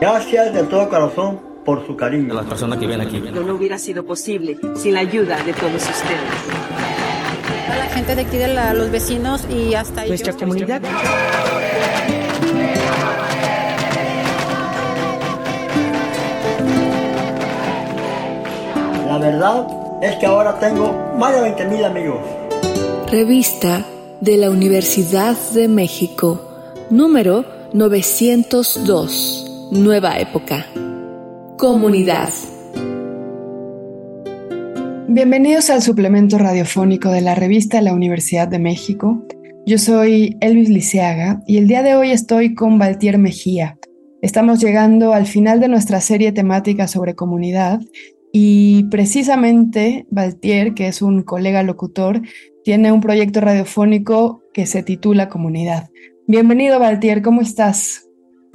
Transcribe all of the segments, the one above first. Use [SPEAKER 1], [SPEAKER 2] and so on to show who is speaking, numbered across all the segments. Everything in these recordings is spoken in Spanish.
[SPEAKER 1] Gracias de todo corazón por su cariño.
[SPEAKER 2] las personas que vienen aquí.
[SPEAKER 3] No, no hubiera sido posible sin la ayuda de todos ustedes.
[SPEAKER 4] A la gente de aquí, de la, los vecinos y hasta
[SPEAKER 3] Nuestra
[SPEAKER 4] ellos.
[SPEAKER 3] comunidad.
[SPEAKER 1] La verdad es que ahora tengo más de 20 mil amigos.
[SPEAKER 5] Revista de la Universidad de México, número 902, Nueva Época. Comunidad.
[SPEAKER 6] Bienvenidos al suplemento radiofónico de la revista La Universidad de México. Yo soy Elvis Liceaga y el día de hoy estoy con Valtier Mejía. Estamos llegando al final de nuestra serie temática sobre comunidad y precisamente Valtier, que es un colega locutor, tiene un proyecto radiofónico que se titula Comunidad. Bienvenido Valtier, ¿cómo estás?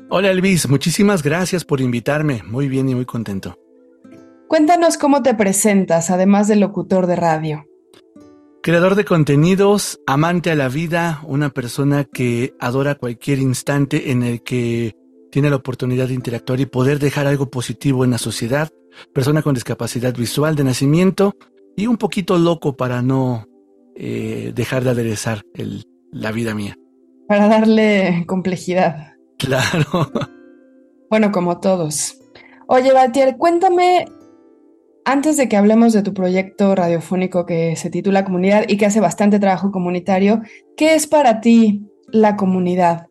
[SPEAKER 7] Hola Elvis, muchísimas gracias por invitarme. Muy bien y muy contento.
[SPEAKER 6] Cuéntanos cómo te presentas, además de locutor de radio.
[SPEAKER 7] Creador de contenidos, amante a la vida, una persona que adora cualquier instante en el que tiene la oportunidad de interactuar y poder dejar algo positivo en la sociedad, persona con discapacidad visual de nacimiento y un poquito loco para no eh, dejar de aderezar el- la vida mía.
[SPEAKER 6] Para darle complejidad.
[SPEAKER 7] Claro.
[SPEAKER 6] Bueno, como todos. Oye, Valtier, cuéntame, antes de que hablemos de tu proyecto radiofónico que se titula Comunidad y que hace bastante trabajo comunitario, ¿qué es para ti la comunidad?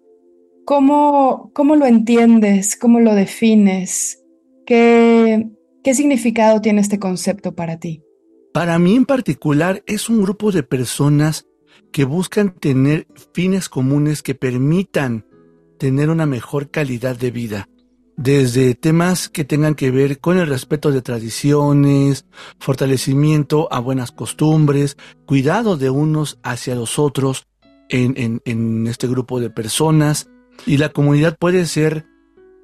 [SPEAKER 6] ¿Cómo, cómo lo entiendes? ¿Cómo lo defines? ¿Qué, ¿Qué significado tiene este concepto para ti?
[SPEAKER 7] Para mí en particular es un grupo de personas que buscan tener fines comunes que permitan tener una mejor calidad de vida. Desde temas que tengan que ver con el respeto de tradiciones, fortalecimiento a buenas costumbres, cuidado de unos hacia los otros en, en- este grupo de personas. Y la comunidad puede ser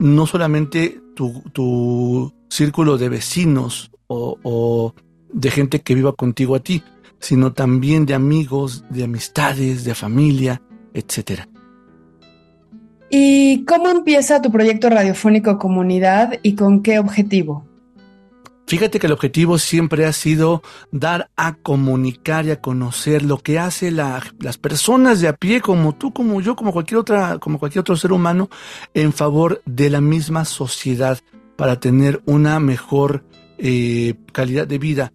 [SPEAKER 7] no solamente tu, tu círculo de vecinos o, o de gente que viva contigo a ti, sino también de amigos, de amistades, de familia, etcétera.
[SPEAKER 6] ¿Y cómo empieza tu proyecto radiofónico Comunidad y con qué objetivo?
[SPEAKER 7] Fíjate que el objetivo siempre ha sido dar a comunicar y a conocer lo que hace la- las personas de a pie, como tú, como yo, como cualquier otra, como cualquier otro ser humano, en favor de la misma sociedad para tener una mejor eh, calidad de vida.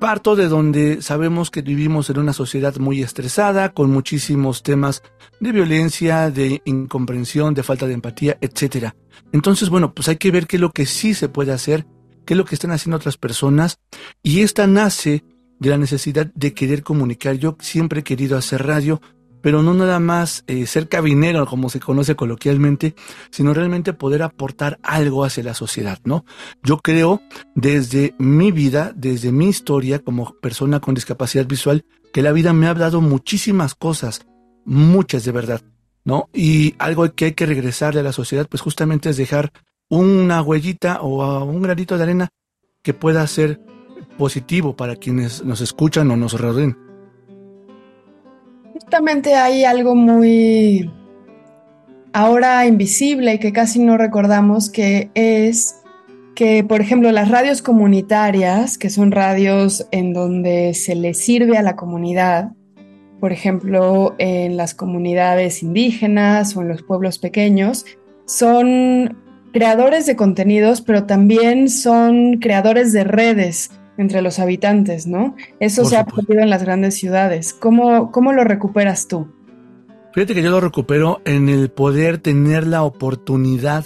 [SPEAKER 7] Parto de donde sabemos que vivimos en una sociedad muy estresada, con muchísimos temas de violencia, de incomprensión, de falta de empatía, etcétera. Entonces, bueno, pues hay que ver qué es lo que sí se puede hacer, qué es lo que están haciendo otras personas, y esta nace de la necesidad de querer comunicar. Yo siempre he querido hacer radio, pero no nada más eh, ser cabinero, como se conoce coloquialmente, sino realmente poder aportar algo hacia la sociedad, ¿no? Yo creo desde mi vida, desde mi historia como persona con discapacidad visual, que la vida me ha dado muchísimas cosas, muchas de verdad, ¿no? Y algo que hay que regresarle a la sociedad, pues justamente es dejar una huellita o un granito de arena que pueda ser positivo para quienes nos escuchan o nos rodeen.
[SPEAKER 6] Justamente hay algo muy ahora invisible y que casi no recordamos, que es que, por ejemplo, las radios comunitarias, que son radios en donde se le sirve a la comunidad, por ejemplo, en las comunidades indígenas o en los pueblos pequeños, son creadores de contenidos, pero también son creadores de redes entre los habitantes, ¿no? Eso
[SPEAKER 7] Por
[SPEAKER 6] se ha perdido en las grandes ciudades. ¿Cómo, cómo lo recuperas tú?
[SPEAKER 7] Fíjate que yo lo recupero en el poder tener la oportunidad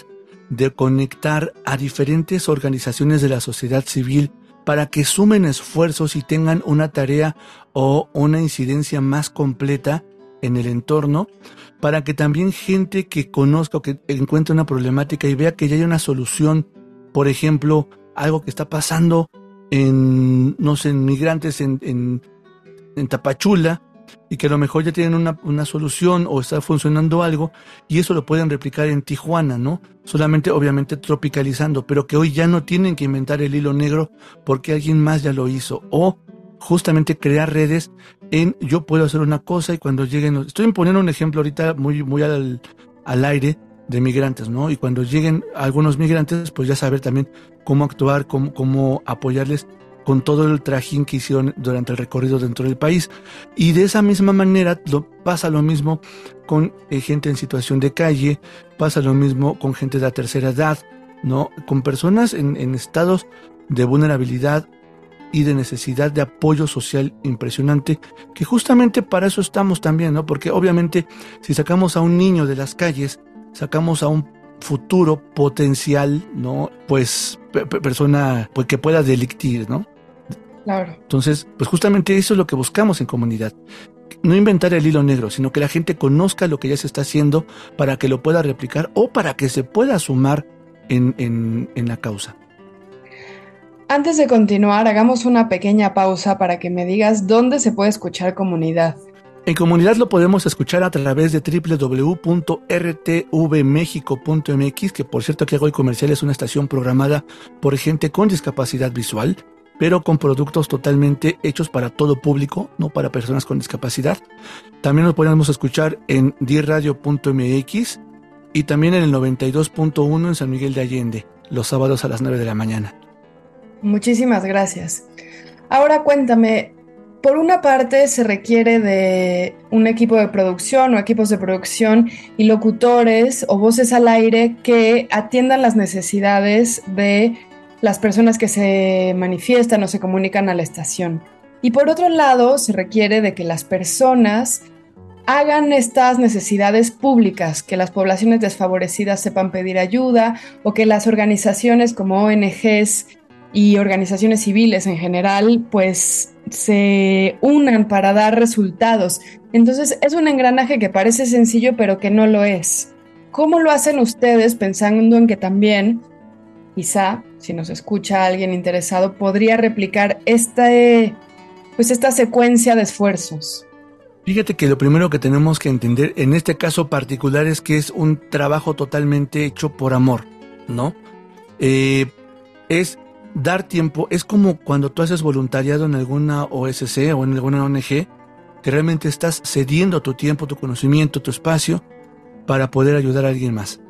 [SPEAKER 7] de conectar a diferentes organizaciones de la sociedad civil para que sumen esfuerzos y tengan una tarea o una incidencia más completa en el entorno, para que también gente que conozca o que encuentre una problemática y vea que ya hay una solución, por ejemplo, algo que está pasando en, no sé, en migrantes en, en, en Tapachula, y que a lo mejor ya tienen una, una solución o está funcionando algo y eso lo pueden replicar en Tijuana, ¿no? Solamente obviamente tropicalizando, pero que hoy ya no tienen que inventar el hilo negro porque alguien más ya lo hizo o justamente crear redes en yo puedo hacer una cosa y cuando lleguen, estoy poniendo un ejemplo ahorita muy, muy al, al aire de migrantes, ¿no? Y cuando lleguen algunos migrantes, pues ya saber también cómo actuar, cómo, cómo apoyarles con todo el trajín que hicieron durante el recorrido dentro del país. Y de esa misma manera lo, pasa lo mismo con eh, gente en situación de calle, pasa lo mismo con gente de la tercera edad, ¿no? Con personas en, en estados de vulnerabilidad y de necesidad de apoyo social impresionante, que justamente para eso estamos también, ¿no? Porque obviamente si sacamos a un niño de las calles, sacamos a un futuro potencial, ¿no? Pues persona pues, que pueda delictir, ¿no?
[SPEAKER 6] Claro.
[SPEAKER 7] Entonces, pues justamente eso es lo que buscamos en comunidad. No inventar el hilo negro, sino que la gente conozca lo que ya se está haciendo para que lo pueda replicar o para que se pueda sumar en, en, en la causa.
[SPEAKER 6] Antes de continuar, hagamos una pequeña pausa para que me digas dónde se puede escuchar comunidad.
[SPEAKER 7] En comunidad lo podemos escuchar a través de www.rtvmexico.mx, que por cierto aquí hago comercial es una estación programada por gente con discapacidad visual, pero con productos totalmente hechos para todo público, no para personas con discapacidad. También lo podemos escuchar en dirradio.mx y también en el 92.1 en San Miguel de Allende, los sábados a las 9 de la mañana.
[SPEAKER 6] Muchísimas gracias. Ahora cuéntame, por una parte se requiere de un equipo de producción o equipos de producción y locutores o voces al aire que atiendan las necesidades de las personas que se manifiestan o se comunican a la estación. Y por otro lado, se requiere de que las personas hagan estas necesidades públicas, que las poblaciones desfavorecidas sepan pedir ayuda o que las organizaciones como ONGs y organizaciones civiles en general, pues se unan para dar resultados. Entonces es un engranaje que parece sencillo, pero que no lo es. ¿Cómo lo hacen ustedes pensando en que también, quizá, si nos escucha alguien interesado, podría replicar esta, pues esta secuencia de esfuerzos?
[SPEAKER 7] Fíjate que lo primero que tenemos que entender en este caso particular es que es un trabajo totalmente hecho por amor, ¿no? Eh, es dar tiempo es como cuando tú haces voluntariado en alguna OSC o en alguna ONG, que realmente estás cediendo tu tiempo, tu conocimiento, tu espacio para poder ayudar a alguien más.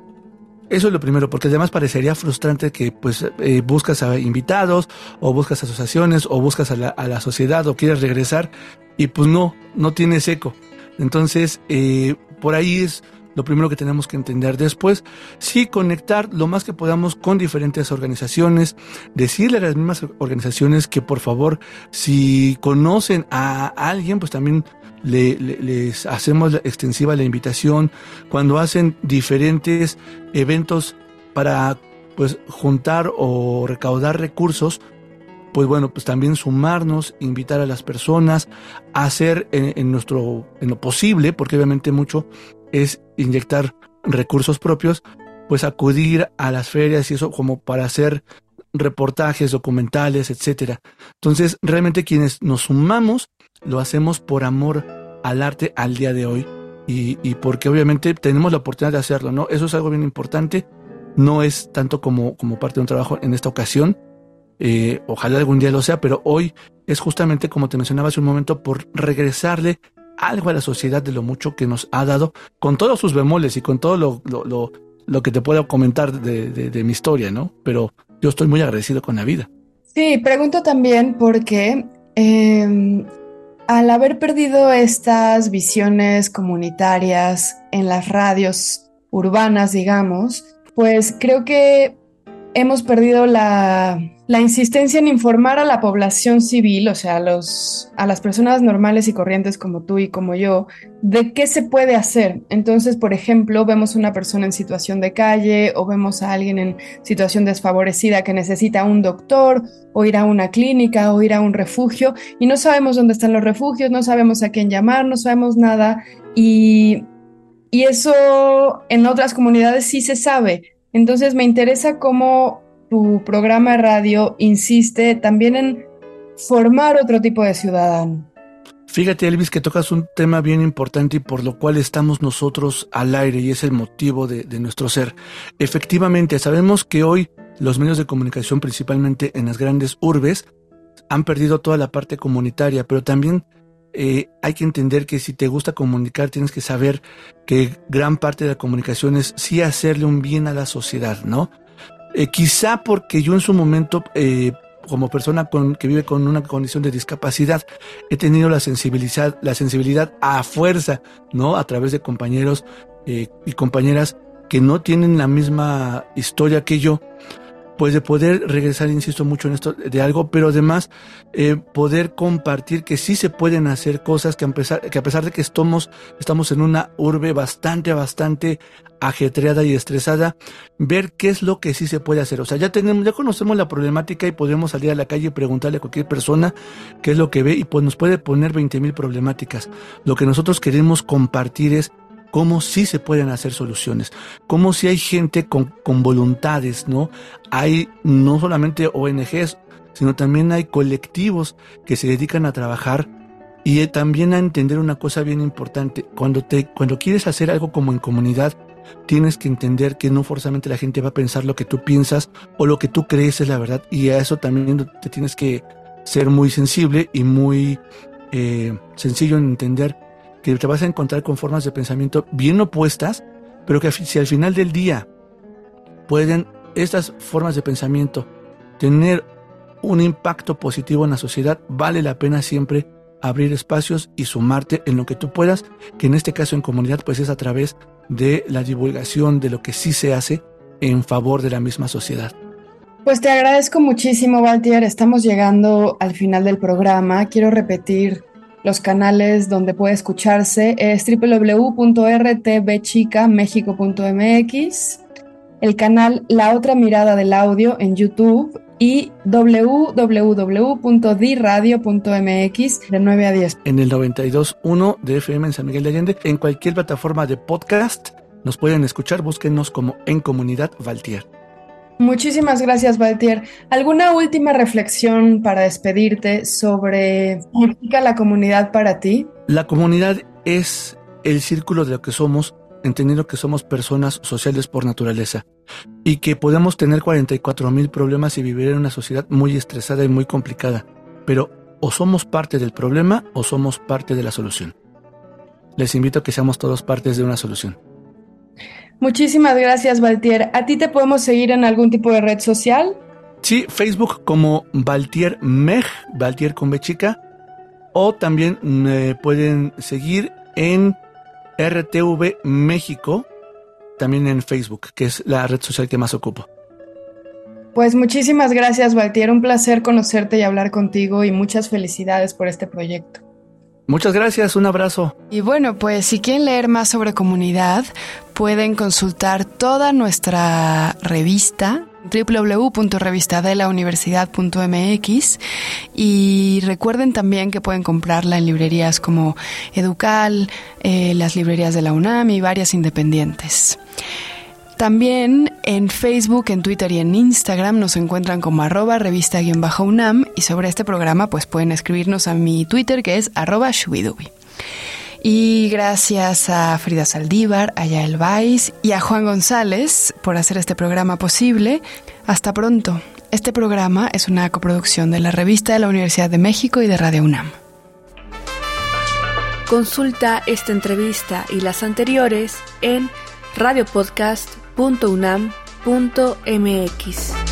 [SPEAKER 7] Eso es lo primero, porque además parecería frustrante que pues eh, buscas a invitados o buscas asociaciones o buscas a la, a la, sociedad o quieres regresar y pues no, no tienes eco. Entonces, eh, por ahí es lo primero que tenemos que entender después, sí conectar lo más que podamos con diferentes organizaciones, decirle a las mismas organizaciones que por favor, si conocen a alguien, pues también le, le, les hacemos extensiva la invitación, cuando hacen diferentes eventos para pues juntar o recaudar recursos, pues bueno, pues también sumarnos, invitar a las personas, hacer en, en, nuestro, en lo posible, porque obviamente mucho es inyectar recursos propios, pues acudir a las ferias y eso como para hacer reportajes, documentales, etcétera. Entonces, realmente quienes nos sumamos lo hacemos por amor al arte al día de hoy y, y, porque obviamente tenemos la oportunidad de hacerlo, ¿no? Eso es algo bien importante. No es tanto como, como parte de un trabajo en esta ocasión. Eh, ojalá algún día lo sea, pero hoy es justamente como te mencionaba hace un momento por regresarle algo a la sociedad de lo mucho que nos ha dado, con todos sus bemoles y con todo lo, lo, lo, que te puedo comentar de, de, mi historia, ¿no? Pero yo estoy muy agradecido con la vida.
[SPEAKER 6] Sí, pregunto también porque eh, al haber perdido estas visiones comunitarias en las radios urbanas, digamos, pues creo que hemos perdido la, la, insistencia en informar a la población civil, o sea, a, los, a las personas normales y corrientes como tú y como yo, de qué se puede hacer. Entonces, por ejemplo, vemos una persona en situación de calle o vemos a alguien en situación desfavorecida que necesita un doctor o ir a una clínica o ir a un refugio y no sabemos dónde están los refugios, no sabemos a quién llamar, no sabemos nada y, y eso en otras comunidades sí se sabe entonces me interesa cómo tu programa de radio insiste también en formar otro tipo de ciudadano.
[SPEAKER 7] Fíjate, Elvis, que tocas un tema bien importante y por lo cual estamos nosotros al aire y es el motivo de, de, nuestro ser. Efectivamente, sabemos que hoy los medios de comunicación, principalmente en las grandes urbes, han perdido toda la parte comunitaria, pero también eh, hay que entender que si te gusta comunicar, tienes que saber que gran parte de la comunicación es sí hacerle un bien a la sociedad, ¿no? Eh, quizá porque yo en su momento, eh, como persona con, que vive con una condición de discapacidad, he tenido la sensibilidad, la sensibilidad a fuerza, ¿no? A través de compañeros y compañeras que no tienen la misma historia que yo, pues de poder regresar, insisto mucho en esto, de algo, pero además eh, poder compartir que sí se pueden hacer cosas que a pesar, que a pesar de que estamos, estamos en una urbe bastante, bastante ajetreada y estresada, ver qué es lo que sí se puede hacer. O sea, ya tenemos, ya conocemos la problemática y podemos salir a la calle y preguntarle a cualquier persona qué es lo que ve y pues nos puede poner 20 mil problemáticas. Lo que nosotros queremos compartir es cómo sí se pueden hacer soluciones, cómo si hay gente con, con voluntades, ¿no? Hay no solamente ONGs, sino también hay colectivos que se dedican a trabajar y también a entender una cosa bien importante. Cuando, te, cuando quieres hacer algo como en comunidad, tienes que entender que no forzamente la gente va a pensar lo que tú piensas o lo que tú crees es la verdad. Y a eso también te tienes que ser muy sensible y muy eh, sencillo en entender que te vas a encontrar con formas de pensamiento bien opuestas, pero que si al final del día pueden estas formas de pensamiento tener un impacto positivo en la sociedad, vale la pena siempre abrir espacios y sumarte en lo que tú puedas, que en este caso en comunidad pues es a través de la divulgación de lo que sí se hace en favor de la misma sociedad.
[SPEAKER 6] Pues te agradezco muchísimo, Valtier. Estamos llegando al final del programa. Quiero repetir los canales donde puede escucharse es www.rtvchicamexico.mx, el canal La Otra Mirada del Audio en YouTube y www.diradio.mx de 9 a 10.
[SPEAKER 7] En el 92.1 de FM en San Miguel de Allende, en cualquier plataforma de podcast, nos pueden escuchar, búsquenos como En Comunidad Valtier.
[SPEAKER 6] Muchísimas gracias, Valtier. ¿Alguna última reflexión para despedirte sobre qué significa la comunidad para ti?
[SPEAKER 7] La comunidad es el círculo de lo que somos, entendiendo que somos personas sociales por naturaleza y que podemos tener 44 mil problemas y vivir en una sociedad muy estresada y muy complicada, pero o somos parte del problema o somos parte de la solución. Les invito a que seamos todos partes de una solución.
[SPEAKER 6] Muchísimas gracias, Valtier. ¿A ti te podemos seguir en algún tipo de red social?
[SPEAKER 7] Sí, Facebook como Valtier Mej, Valtier con B chica, o también me pueden seguir en RTV México, también en Facebook, que es la red social que más ocupo.
[SPEAKER 6] Pues muchísimas gracias, Valtier. Un placer conocerte y hablar contigo y muchas felicidades por este proyecto.
[SPEAKER 7] Muchas gracias, un abrazo.
[SPEAKER 6] Y bueno, pues si quieren leer más sobre comunidad, pueden consultar toda nuestra revista www.revistadelauniversidad.mx y recuerden también que pueden comprarla en librerías como Educal, eh, las librerías de la UNAM y varias independientes. También en Facebook, en Twitter y en Instagram nos encuentran como arroba revista-unam y sobre este programa pues pueden escribirnos a mi Twitter que es arroba shubidubi. Y gracias a Frida Saldívar, a Yael Vais y a Juan González por hacer este programa posible. Hasta pronto. Este programa es una coproducción de la revista de la Universidad de México y de Radio UNAM.
[SPEAKER 5] Consulta esta entrevista y las anteriores en radiopodcast.unam.mx.